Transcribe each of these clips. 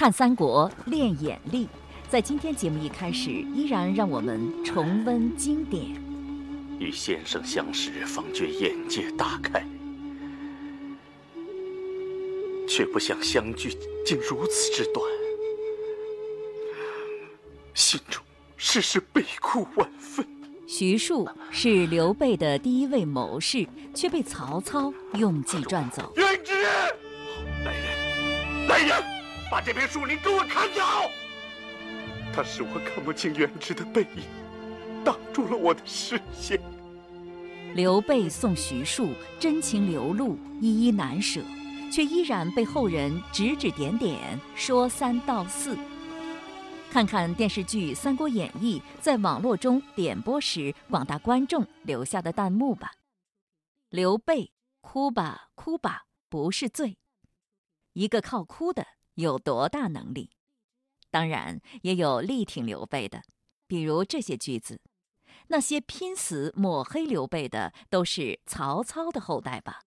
看三国练眼力，在今天节目一开始，依然让我们重温经典。与先生相识，方觉眼界大开，却不想相聚竟如此之短，心中时时悲哭万分。徐庶是刘备的第一位谋士，却被曹操用计赚走。元直，把这片树林给我砍掉！他使我看不清元直的背影，挡住了我的视线。刘备送徐庶真情流露，依依难舍，却依然被后人指指点点，说三道四。看看电视剧《三国演义》在网络中点播时，广大观众留下的弹幕吧。刘备，哭吧，哭吧，不是罪。一个靠哭的有多大能力？当然也有力挺刘备的，比如这些句子：那些拼死抹黑刘备的，都是曹操的后代吧？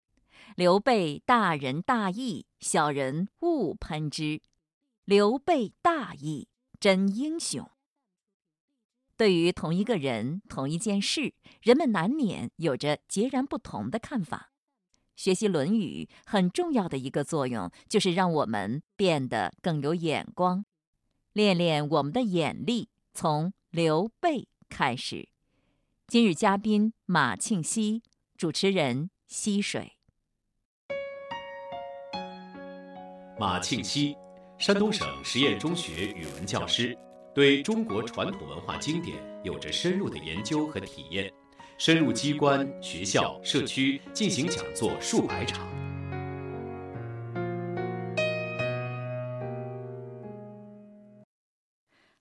刘备大仁大义，小人勿喷之。刘备大义。真英雄。对于同一个人、同一件事，人们难免有着截然不同的看法。学习《论语》很重要的一个作用，就是让我们变得更有眼光，练练我们的眼力。从刘备开始。今日嘉宾马庆西，主持人溪水。马庆西。山东省实验中学语文教师，对中国传统文化经典有着深入的研究和体验，深入机关、学校、社区进行讲座数百场。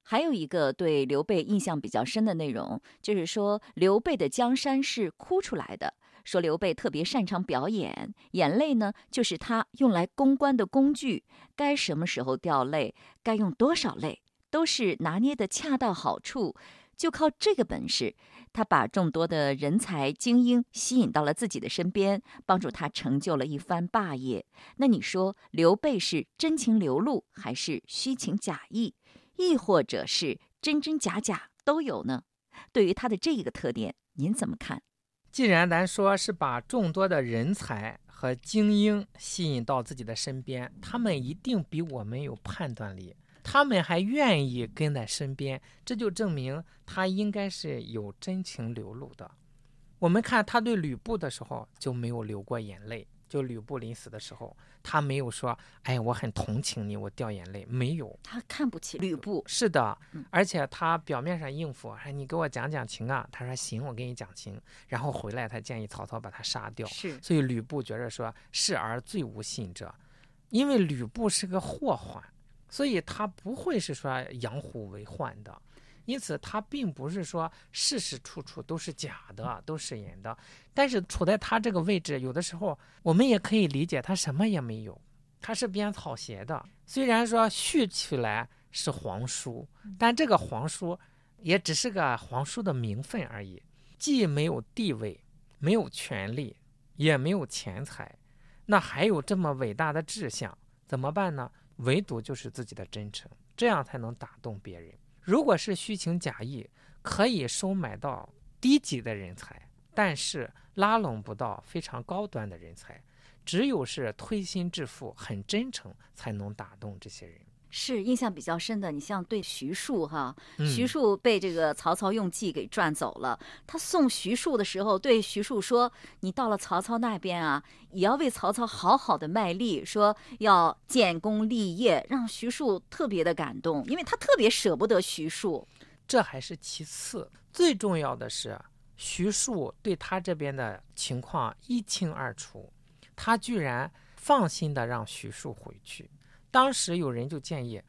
还有一个对刘备印象比较深的内容，就是说刘备的江山是哭出来的。说刘备特别擅长表演，眼泪呢就是他用来公关的工具。该什么时候掉泪，该用多少泪，都是拿捏的恰到好处。就靠这个本事，他把众多的人才精英吸引到了自己的身边，帮助他成就了一番霸业。那你说刘备是真情流露，还是虚情假意，亦或者是真真假假都有呢？对于他的这一个特点，您怎么看？既然咱说是把众多的人才和精英吸引到自己的身边，他们一定比我们有判断力，他们还愿意跟在身边，这就证明他应该是有真情流露的。我们看他对吕布的时候就没有流过眼泪。就吕布临死的时候，他没有说：“哎，我很同情你，我掉眼泪。”没有，他看不起吕布。是的，而且他表面上应付：“哎，你给我讲讲情啊。”他说：“行，我给你讲情。”然后回来，他建议曹操把他杀掉。是，所以吕布觉着说：“是而最无信者，因为吕布是个祸患，所以他不会是说养虎为患的。”因此，他并不是说事事处处都是假的，都是演的。但是处在他这个位置，有的时候我们也可以理解，他什么也没有，他是编草鞋的。虽然说续起来是皇叔，但这个皇叔也只是个皇叔的名分而已，既没有地位，没有权利，也没有钱财，那还有这么伟大的志向，怎么办呢？唯独就是自己的真诚，这样才能打动别人。如果是虚情假意，可以收买到低级的人才，但是拉拢不到非常高端的人才。只有是推心置腹、很真诚，才能打动这些人。是印象比较深的，你像对徐庶哈，徐庶被这个曹操用计给赚走了。他送徐庶的时候，对徐庶说：“你到了曹操那边啊，也要为曹操好好的卖力，说要建功立业。”让徐庶特别的感动，因为他特别舍不得徐庶。这还是其次，最重要的是徐庶对他这边的情况一清二楚，他居然放心的让徐庶回去。当时有人就建议，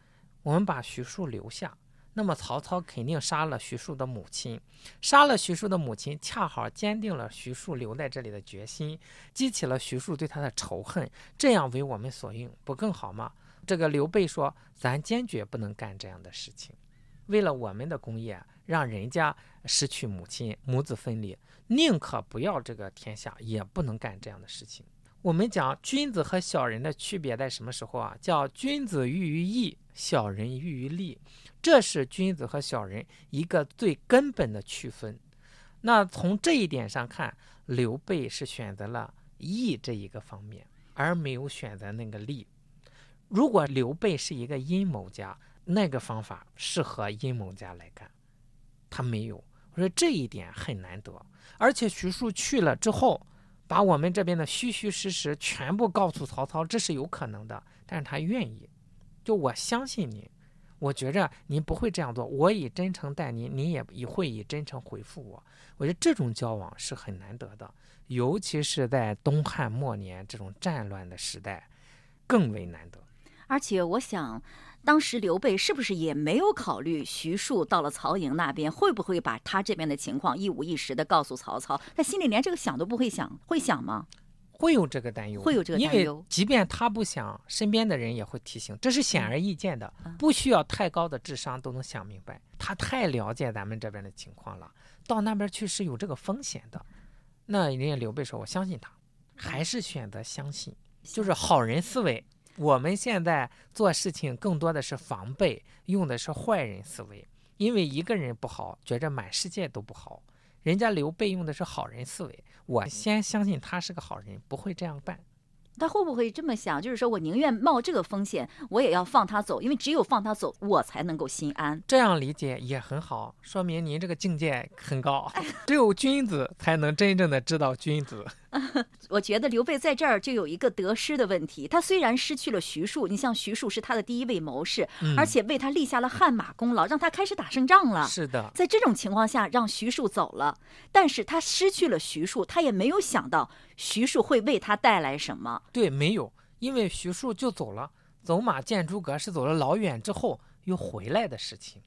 我们把徐庶留下，那么曹操肯定杀了徐庶的母亲，杀了徐庶的母亲，恰好坚定了徐庶留在这里的决心，激起了徐庶对他的仇恨，这样为我们所用，不更好吗？这个刘备说：“咱坚决不能干这样的事情，为了我们的功业，让人家失去母亲，母子分离，宁可不要这个天下，也不能干这样的事情。”我们讲君子和小人的区别在什么时候啊？叫君子喻于义，小人喻于利，这是君子和小人一个最根本的区分。那从这一点上看，刘备是选择了义这一个方面，而没有选择那个利。如果刘备是一个阴谋家，那个方法适合阴谋家来干，他没有。我说这一点很难得，而且徐庶去了之后，把我们这边的虚虚实实全部告诉曹操，这是有可能的。但是他愿意，就我相信你，我觉着您不会这样做，我以真诚待您，您也也会以真诚回复我。我觉得这种交往是很难得的，尤其是在东汉末年这种战乱的时代，更为难得。而且我想，当时刘备是不是也没有考虑徐庶到了曹营那边会不会把他这边的情况一五一十的告诉曹操？他心里连这个想都不会想，会想吗？会有这个担忧，会有这个担忧。因为即便他不想，身边的人也会提醒，这是显而易见的，不需要太高的智商都能想明白。他太了解咱们这边的情况了。到那边去是有这个风险的，那人家刘备说：“我相信他，还是选择相信，就是好人思维。我们现在做事情更多的是防备，用的是坏人思维，因为一个人不好，觉着满世界都不好。人家刘备用的是好人思维，我先相信他是个好人，不会这样办。”他会不会这么想？就是说我宁愿冒这个风险，我也要放他走，因为只有放他走，我才能够心安。这样理解也很好，说明您这个境界很高。只有君子才能真正的知道君子。我觉得刘备在这儿就有一个得失的问题。他虽然失去了徐庶，你像徐庶是他的第一位谋士，而且为他立下了汗马功劳，让他开始打胜仗了。是的，在这种情况下，让徐庶走了，但是他失去了徐庶，他也没有想到徐庶会为他带来什么。对，没有，因为徐庶就走了，走马见诸葛是走了老远之后又回来的事情。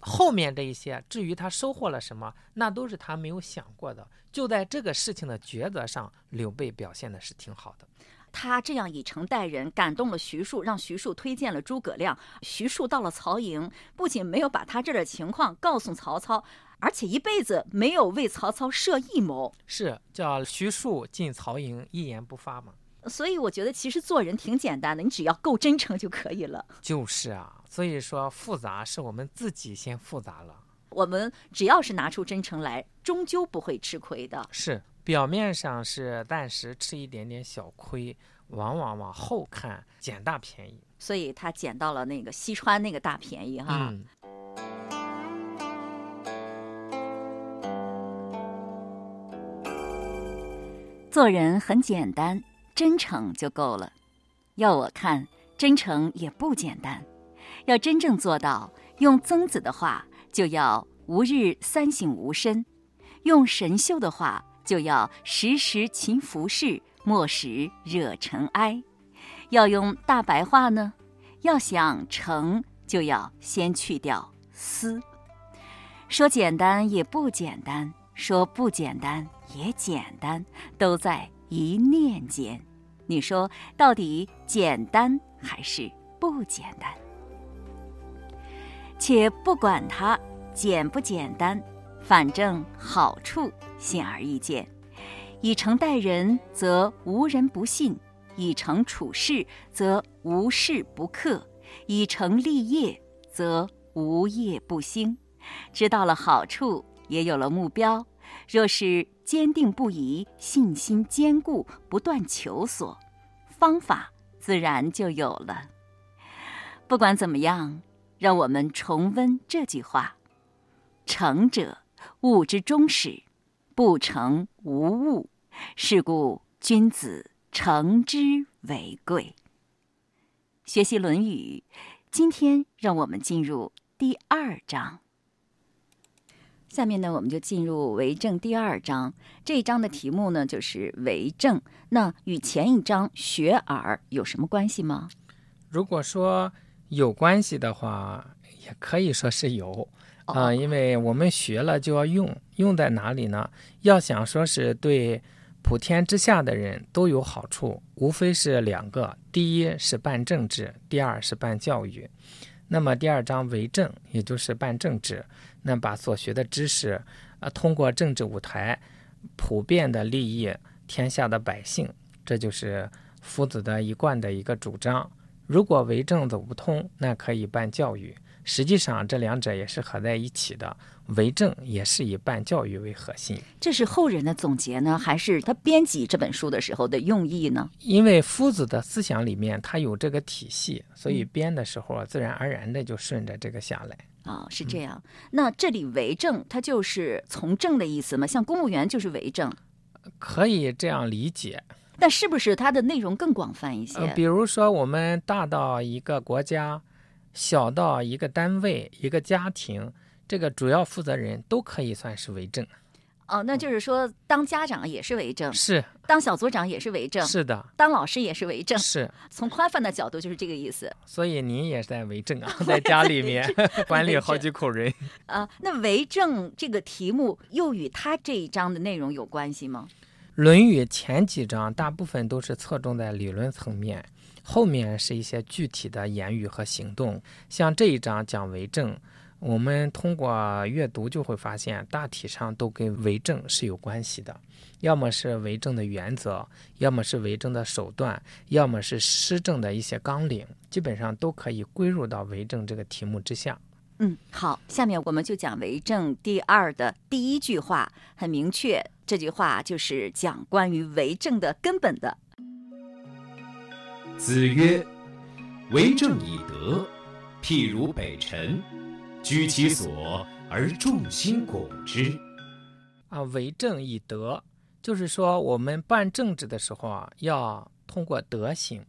后面这一些，至于他收获了什么，那都是他没有想过的。就在这个事情的抉择上，刘备表现的是挺好的。他这样以诚待人，感动了徐庶，让徐庶推荐了诸葛亮。徐庶到了曹营，不仅没有把他这的情况告诉曹操，而且一辈子没有为曹操设一谋。是叫徐庶进曹营，一言不发吗？所以我觉得其实做人挺简单的，你只要够真诚就可以了。就是啊，所以说复杂是我们自己先复杂了。我们只要是拿出真诚来，终究不会吃亏的。是表面上是暂时吃一点点小亏，往往往后看捡大便宜。所以他捡到了那个西川那个大便宜哈。嗯。做人很简单。真诚就够了，要我看，真诚也不简单。要真正做到，用曾子的话，就要吾日三省吾身；用神秀的话，就要时时勤拂拭，莫使惹尘埃。要用大白话呢，要想成，就要先去掉思。说简单也不简单，说不简单也简单，都在。一念间，你说到底简单还是不简单？且不管它简不简单，反正好处显而易见。以诚待人，则无人不信；以诚处事，则无事不克；以诚立业，则无业不兴。知道了好处，也有了目标。若是坚定不移、信心坚固、不断求索，方法自然就有了。不管怎么样，让我们重温这句话：“诚者，物之终始；不诚，无物。是故，君子诚之为贵。”学习《论语》，今天让我们进入第二章。下面呢，我们就进入为政第二章。这一章的题目呢，就是为政。那与前一章学而有什么关系吗？如果说有关系的话，也可以说是有啊，因为我们学了就要用，用在哪里呢？要想说是对普天之下的人都有好处，无非是两个：第一是办政治，第二是办教育。那么第二章为政，也就是办政治。那把所学的知识，啊，通过政治舞台，普遍的利益天下的百姓，这就是夫子的一贯的一个主张。如果为政走不通，那可以办教育。实际上，这两者也是合在一起的。为政也是以办教育为核心。这是后人的总结呢，还是他编辑这本书的时候的用意呢？因为夫子的思想里面他有这个体系，所以编的时候自然而然的就顺着这个下来。啊，是这样。那这里为政，它就是从政的意思嘛？像公务员就是为政，可以这样理解。但是不是它的内容更广泛一些？呃，比如说我们大到一个国家。小到一个单位、一个家庭，这个主要负责人都可以算是为政。哦，那就是说，当家长也是为政，是；当小组长也是为政，是的；当老师也是为政，是。从宽泛的角度，就是这个意思。所以您也是在为政啊，在家里面 管理好几口人。啊，那为政这个题目又与他这一章的内容有关系吗？《论语》前几章大部分都是侧重在理论层面。后面是一些具体的言语和行动，像这一章讲为政，我们通过阅读就会发现，大体上都跟为政是有关系的，要么是为政的原则，要么是为政的手段，要么是施政的一些纲领，基本上都可以归入到为政这个题目之下。嗯，好，下面我们就讲为政第二的第一句话，很明确，这句话就是讲关于为政的根本的。子曰：“为政以德，譬如北辰，居其所而众星拱之。”啊，为政以德，就是说我们办政治的时候啊，要通过德行。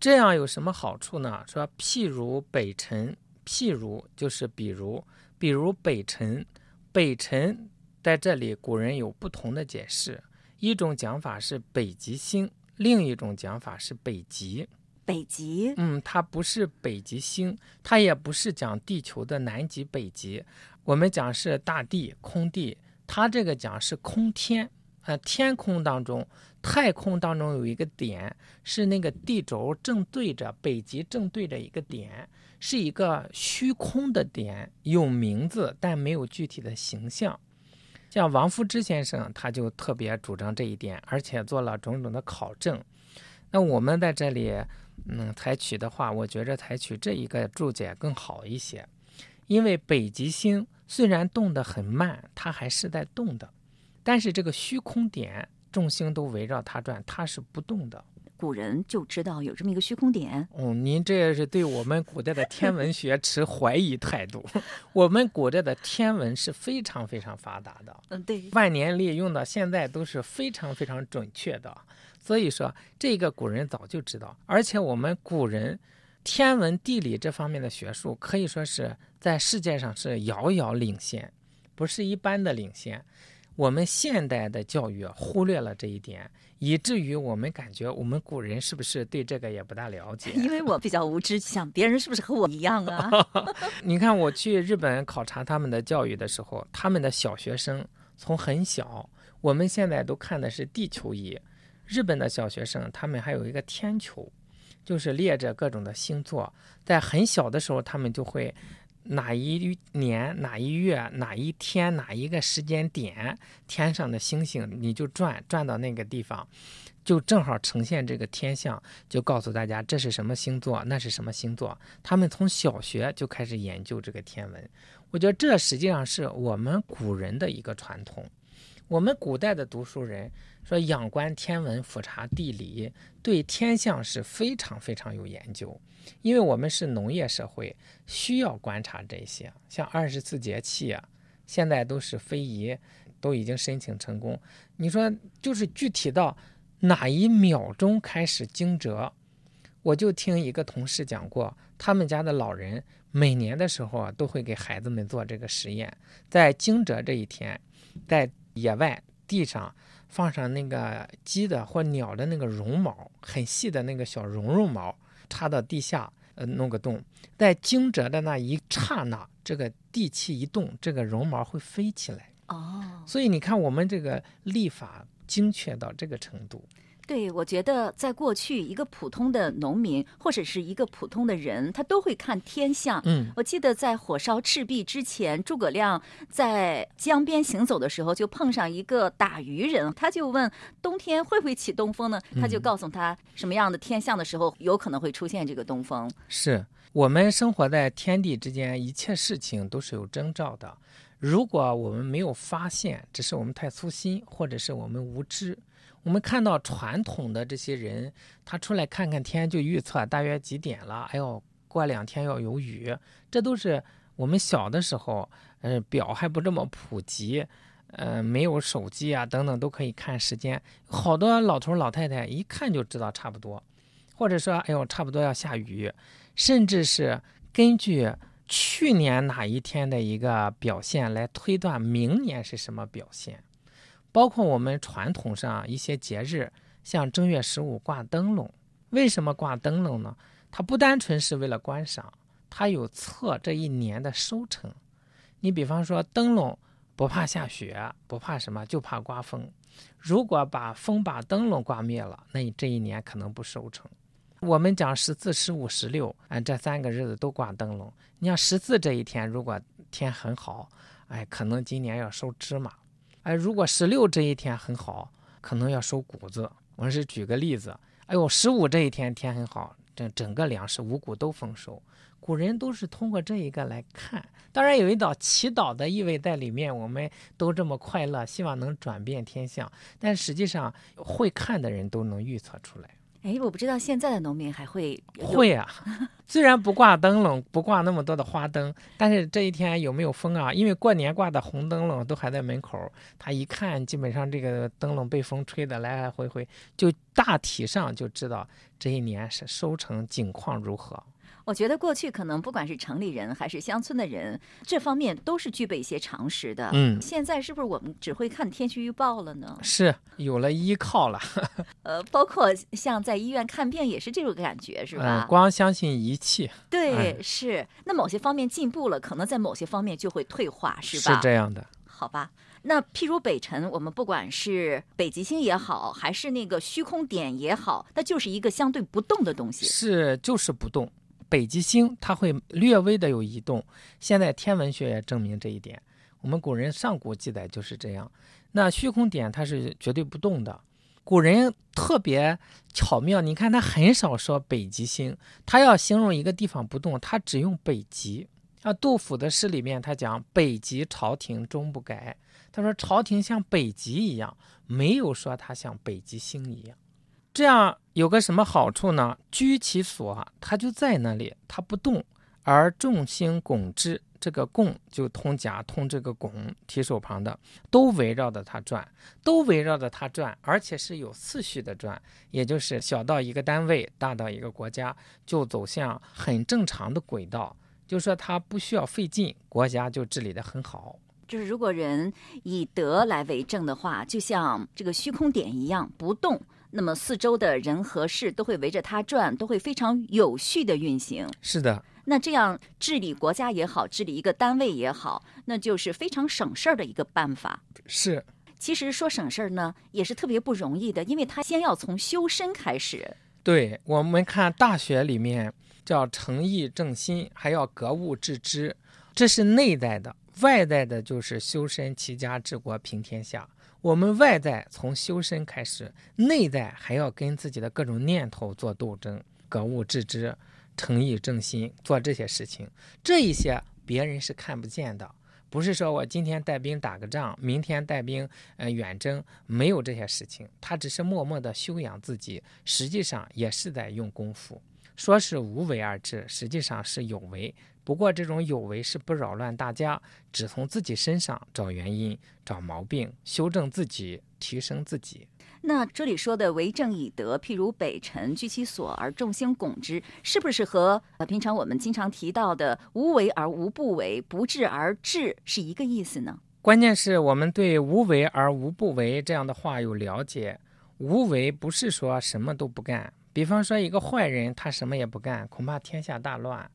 这样有什么好处呢？说譬如北辰，譬如就是比如，比如北辰，北辰在这里古人有不同的解释，一种讲法是北极星。另一种讲法是北极，北极，嗯，它不是北极星，它也不是讲地球的南极、北极，我们讲是大地、空地，它这个讲是空天，呃，天空当中，太空当中有一个点，是那个地轴正对着北极，正对着一个点，是一个虚空的点，有名字但没有具体的形象。像王夫之先生，他就特别主张这一点，而且做了种种的考证。那我们在这里，嗯，采取的话，我觉着采取这一个注解更好一些。因为北极星虽然动得很慢，它还是在动的，但是这个虚空点，众星都围绕它转，它是不动的。古人就知道有这么一个虚空点。嗯，您这是对我们古代的天文学持怀疑态度。我们古代的天文是非常非常发达的。嗯，对，万年历用到现在都是非常非常准确的。所以说，这个古人早就知道，而且我们古人天文地理这方面的学术可以说是在世界上是遥遥领先，不是一般的领先。我们现代的教育忽略了这一点。以至于我们感觉我们古人是不是对这个也不大了解？因为我比较无知，想别人是不是和我一样啊？你看我去日本考察他们的教育的时候，他们的小学生从很小，我们现在都看的是地球仪，日本的小学生他们还有一个天球，就是列着各种的星座，在很小的时候他们就会。哪一年哪一月哪一天哪一个时间点，天上的星星你就转转到那个地方，就正好呈现这个天象，就告诉大家这是什么星座，那是什么星座。他们从小学就开始研究这个天文，我觉得这实际上是我们古人的一个传统。我们古代的读书人说，仰观天文，俯察地理，对天象是非常非常有研究。因为我们是农业社会，需要观察这些，像二十四节气啊，现在都是非遗，都已经申请成功。你说，就是具体到哪一秒钟开始惊蛰，我就听一个同事讲过，他们家的老人每年的时候啊，都会给孩子们做这个实验，在惊蛰这一天，在。野外地上放上那个鸡的或鸟的那个绒毛，很细的那个小绒绒毛，插到地下，呃，弄个洞，在惊蛰的那一刹那，这个地气一动，这个绒毛会飞起来。哦，所以你看，我们这个历法精确到这个程度。对，我觉得在过去，一个普通的农民或者是一个普通的人，他都会看天象。嗯，我记得在火烧赤壁之前，诸葛亮在江边行走的时候，就碰上一个打渔人，他就问冬天会不会起东风呢？他就告诉他什么样的天象的时候有可能会出现这个东风。是我们生活在天地之间，一切事情都是有征兆的。如果我们没有发现，只是我们太粗心，或者是我们无知。我们看到传统的这些人，他出来看看天就预测大约几点了。哎呦，过两天要有雨，这都是我们小的时候，呃，表还不这么普及，呃，没有手机啊等等都可以看时间。好多老头老太太一看就知道差不多，或者说，哎呦，差不多要下雨，甚至是根据去年哪一天的一个表现来推断明年是什么表现。包括我们传统上一些节日，像正月十五挂灯笼，为什么挂灯笼呢？它不单纯是为了观赏，它有测这一年的收成。你比方说灯笼不怕下雪，不怕什么，就怕刮风。如果把风把灯笼刮灭了，那你这一年可能不收成。我们讲十四、十五、十六，哎，这三个日子都挂灯笼。你像十四这一天，如果天很好，哎，可能今年要收芝麻。哎，如果十六这一天很好，可能要收谷子。我是举个例子。哎呦，十五这一天天很好，整整个粮食五谷都丰收。古人都是通过这一个来看，当然有一道祈祷的意味在里面。我们都这么快乐，希望能转变天象，但实际上会看的人都能预测出来。哎，我不知道现在的农民还会会啊。虽然不挂灯笼，不挂那么多的花灯，但是这一天有没有风啊？因为过年挂的红灯笼都还在门口，他一看，基本上这个灯笼被风吹的来来回回，就大体上就知道这一年是收成景况如何。我觉得过去可能不管是城里人还是乡村的人，这方面都是具备一些常识的。嗯，现在是不是我们只会看天气预报了呢？是有了依靠了。呃，包括像在医院看病也是这种感觉，是吧？光相信仪器。对，是。那某些方面进步了，可能在某些方面就会退化，是吧？是这样的。好吧。那譬如北辰，我们不管是北极星也好，还是那个虚空点也好，它就是一个相对不动的东西。是，就是不动。北极星它会略微的有移动，现在天文学也证明这一点。我们古人上古记载就是这样。那虚空点它是绝对不动的。古人特别巧妙，你看他很少说北极星，他要形容一个地方不动，他只用北极。啊，杜甫的诗里面他讲北极朝廷终不改，他说朝廷像北极一样，没有说它像北极星一样。这样有个什么好处呢？居其所，它就在那里，它不动，而众星拱之。这个拱就通甲通这个拱，提手旁的都围绕着它转，都围绕着它转，而且是有次序的转，也就是小到一个单位，大到一个国家，就走向很正常的轨道。就说它不需要费劲，国家就治理得很好。就是如果人以德来为政的话，就像这个虚空点一样不动。那么四周的人和事都会围着它转，都会非常有序的运行。是的，那这样治理国家也好，治理一个单位也好，那就是非常省事儿的一个办法。是，其实说省事儿呢，也是特别不容易的，因为他先要从修身开始。对，我们看《大学》里面叫诚意正心，还要格物致知，这是内在的；外在的就是修身齐家治国平天下。我们外在从修身开始，内在还要跟自己的各种念头做斗争，格物致知、诚意正心，做这些事情。这一些别人是看不见的，不是说我今天带兵打个仗，明天带兵呃远征，没有这些事情。他只是默默的修养自己，实际上也是在用功夫。说是无为而治，实际上是有为。不过这种有为是不扰乱大家，只从自己身上找原因、找毛病，修正自己，提升自己。那这里说的为政以德，譬如北辰居其所而众星拱之，是不是和呃平常我们经常提到的无为而无不为，不治而治是一个意思呢？关键是我们对无为而无不为这样的话有了解。无为不是说什么都不干，比方说一个坏人，他什么也不干，恐怕天下大乱。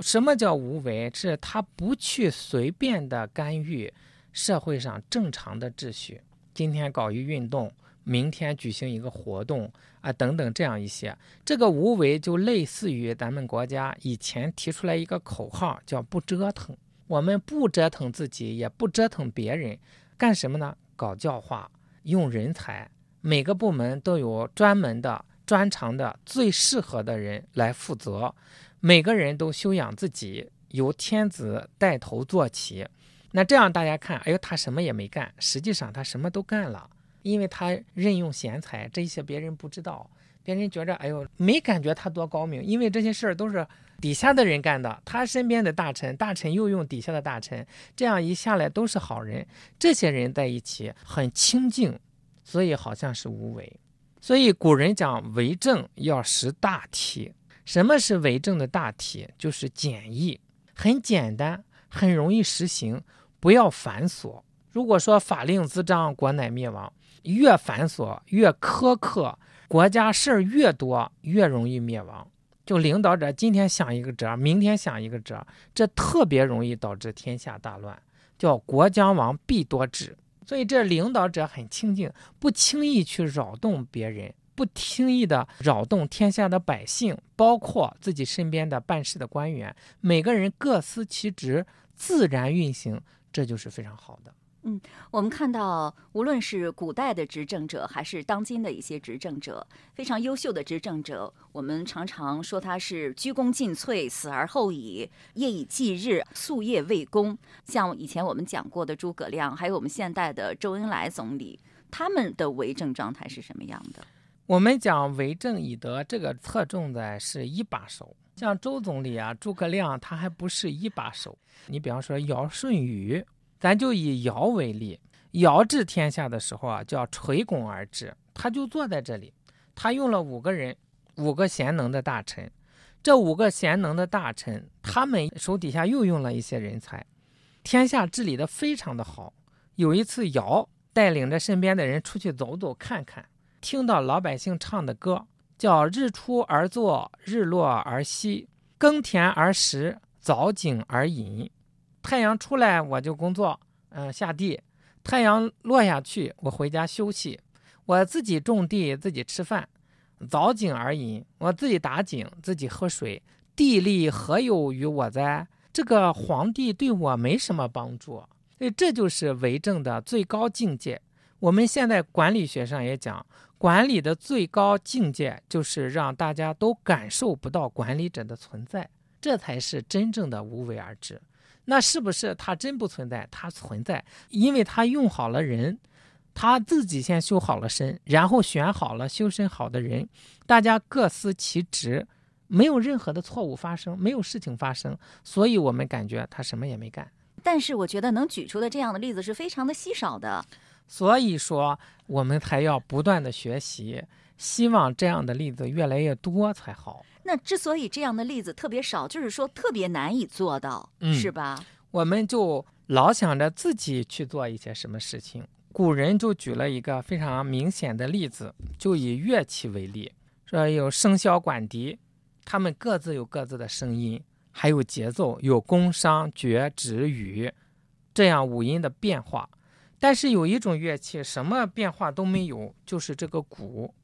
什么叫无为？是他不去随便的干预社会上正常的秩序。今天搞一运动，明天举行一个活动啊，等等这样一些。这个无为就类似于咱们国家以前提出来一个口号，叫不折腾。我们不折腾自己，也不折腾别人，干什么呢？搞教化，用人才，每个部门都有专门的、专长的、最适合的人来负责。每个人都修养自己，由天子带头做起。那这样大家看，哎呦，他什么也没干，实际上他什么都干了，因为他任用贤才，这些别人不知道，别人觉着，哎呦，没感觉他多高明，因为这些事儿都是。底下的人干的，他身边的大臣，大臣又用底下的大臣，这样一下来都是好人。这些人在一起很清静，所以好像是无为。所以古人讲为政要识大体。什么是为政的大体？就是简易，很简单，很容易实行，不要繁琐。如果说法令滋章，国乃灭亡。越繁琐越苛刻，国家事儿越多，越容易灭亡。就领导者今天想一个辙，明天想一个辙，这特别容易导致天下大乱，叫国将亡必多智。所以这领导者很清静，不轻易去扰动别人，不轻易的扰动天下的百姓，包括自己身边的办事的官员，每个人各司其职，自然运行，这就是非常好的。嗯，我们看到，无论是古代的执政者，还是当今的一些执政者，非常优秀的执政者，我们常常说他是鞠躬尽瘁，死而后已，夜以继日，夙夜为公。像以前我们讲过的诸葛亮，还有我们现代的周恩来总理，他们的为政状态是什么样的？我们讲为政以德，这个侧重的是一把手。像周总理啊，诸葛亮，他还不是一把手。你比方说尧舜禹。咱就以尧为例，尧治天下的时候啊，叫垂拱而治，他就坐在这里，他用了五个人，五个贤能的大臣，这五个贤能的大臣，他们手底下又用了一些人才，天下治理的非常的好。有一次，尧带领着身边的人出去走走看看，听到老百姓唱的歌，叫日出而作，日落而息，耕田而食，凿井而饮。太阳出来我就工作，嗯，下地；太阳落下去我回家休息。我自己种地，自己吃饭，凿井而饮。我自己打井，自己喝水。地利何有于我哉？这个皇帝对我没什么帮助。所以这就是为政的最高境界。我们现在管理学上也讲，管理的最高境界就是让大家都感受不到管理者的存在，这才是真正的无为而治。那是不是他真不存在？他存在，因为他用好了人，他自己先修好了身，然后选好了修身好的人，大家各司其职，没有任何的错误发生，没有事情发生，所以我们感觉他什么也没干。但是我觉得能举出的这样的例子是非常的稀少的，所以说我们才要不断的学习，希望这样的例子越来越多才好。那之所以这样的例子特别少，就是说特别难以做到，是吧？我们就老想着自己去做一些什么事情。古人就举了一个非常明显的例子，就以乐器为例，说有笙箫管笛，他们各自有各自的声音，还有节奏，有宫商角徵羽这样五音的变化。但是有一种乐器什么变化都没有，就是这个鼓，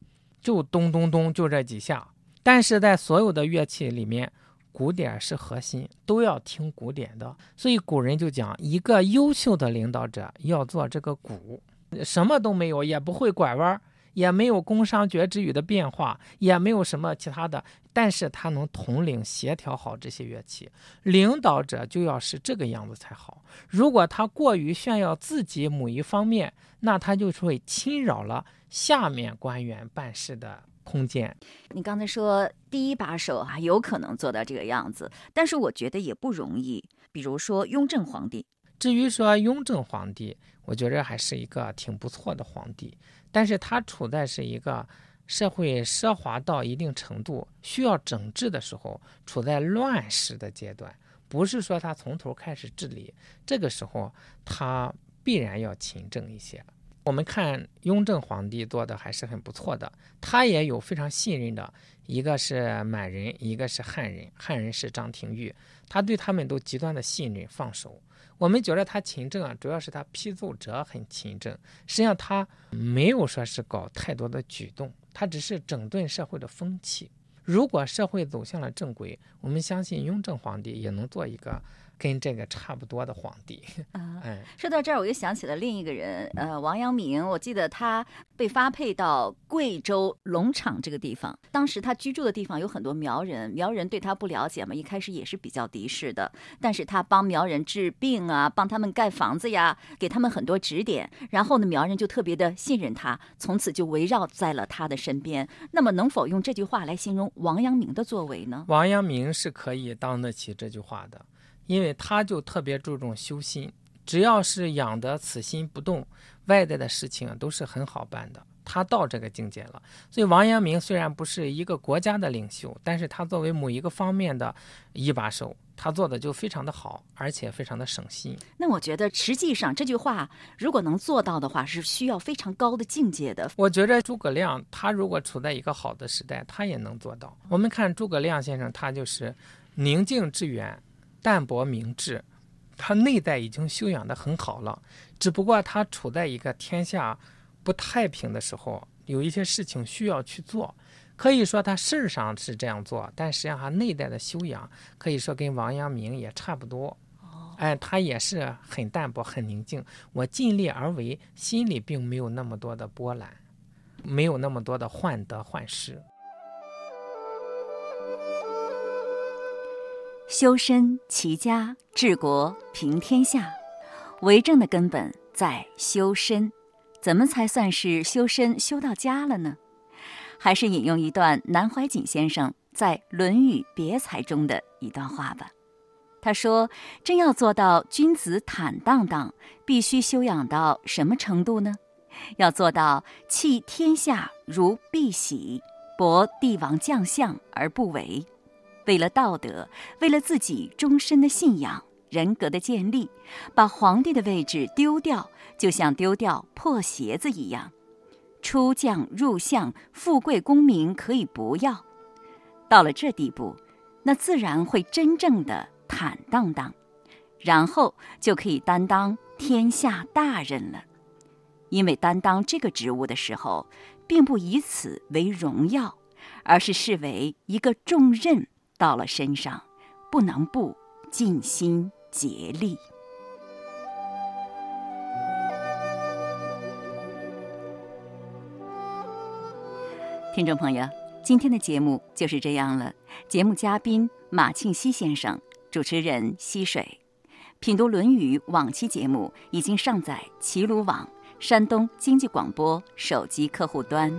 就咚咚咚，就这几下。但是在所有的乐器里面，鼓点是核心，都要听鼓点的。所以古人就讲，一个优秀的领导者要做这个鼓，什么都没有，也不会拐弯，也没有工商角徵羽的变化，也没有什么其他的，但是他能统领协调好这些乐器。领导者就要是这个样子才好。如果他过于炫耀自己某一方面，那他就会侵扰了下面官员办事的。空间，你刚才说第一把手啊，有可能做到这个样子，但是我觉得也不容易。比如说雍正皇帝，至于说雍正皇帝，我觉着还是一个挺不错的皇帝，但是他处在是一个社会奢华到一定程度需要整治的时候，处在乱世的阶段，不是说他从头开始治理，这个时候他必然要勤政一些。我们看雍正皇帝做的还是很不错的，他也有非常信任的，一个是满人，一个是汉人，汉人是张廷玉，他对他们都极端的信任放手。我们觉得他勤政啊，主要是他批奏折很勤政，实际上他没有说是搞太多的举动，他只是整顿社会的风气。如果社会走向了正轨，我们相信雍正皇帝也能做一个。跟这个差不多的皇帝啊，说到这儿，我又想起了另一个人，呃，王阳明。我记得他被发配到贵州龙场这个地方，当时他居住的地方有很多苗人，苗人对他不了解嘛，一开始也是比较敌视的。但是他帮苗人治病啊，帮他们盖房子呀，给他们很多指点，然后呢，苗人就特别的信任他，从此就围绕在了他的身边。那么，能否用这句话来形容王阳明的作为呢？王阳明是可以当得起这句话的。因为他就特别注重修心，只要是养得此心不动，外在的事情都是很好办的。他到这个境界了，所以王阳明虽然不是一个国家的领袖，但是他作为某一个方面的一把手，他做的就非常的好，而且非常的省心。那我觉得实际上这句话如果能做到的话，是需要非常高的境界的。我觉得诸葛亮他如果处在一个好的时代，他也能做到。我们看诸葛亮先生，他就是宁静致远。淡泊明志，他内在已经修养的很好了，只不过他处在一个天下不太平的时候，有一些事情需要去做。可以说他事儿上是这样做，但实际上他内在的修养，可以说跟王阳明也差不多。哎，他也是很淡泊、很宁静，我尽力而为，心里并没有那么多的波澜，没有那么多的患得患失。修身齐家治国平天下，为政的根本在修身。怎么才算是修身修到家了呢？还是引用一段南怀瑾先生在《论语别裁》中的一段话吧。他说：“真要做到君子坦荡荡，必须修养到什么程度呢？要做到弃天下如敝屣，博帝王将相而不为。”为了道德，为了自己终身的信仰、人格的建立，把皇帝的位置丢掉，就像丢掉破鞋子一样。出将入相，富贵功名可以不要，到了这地步，那自然会真正的坦荡荡，然后就可以担当天下大任了。因为担当这个职务的时候，并不以此为荣耀，而是视为一个重任。到了身上，不能不尽心竭力。听众朋友，今天的节目就是这样了。节目嘉宾马庆西先生，主持人溪水，品读《论语》往期节目已经上载齐鲁网、山东经济广播手机客户端。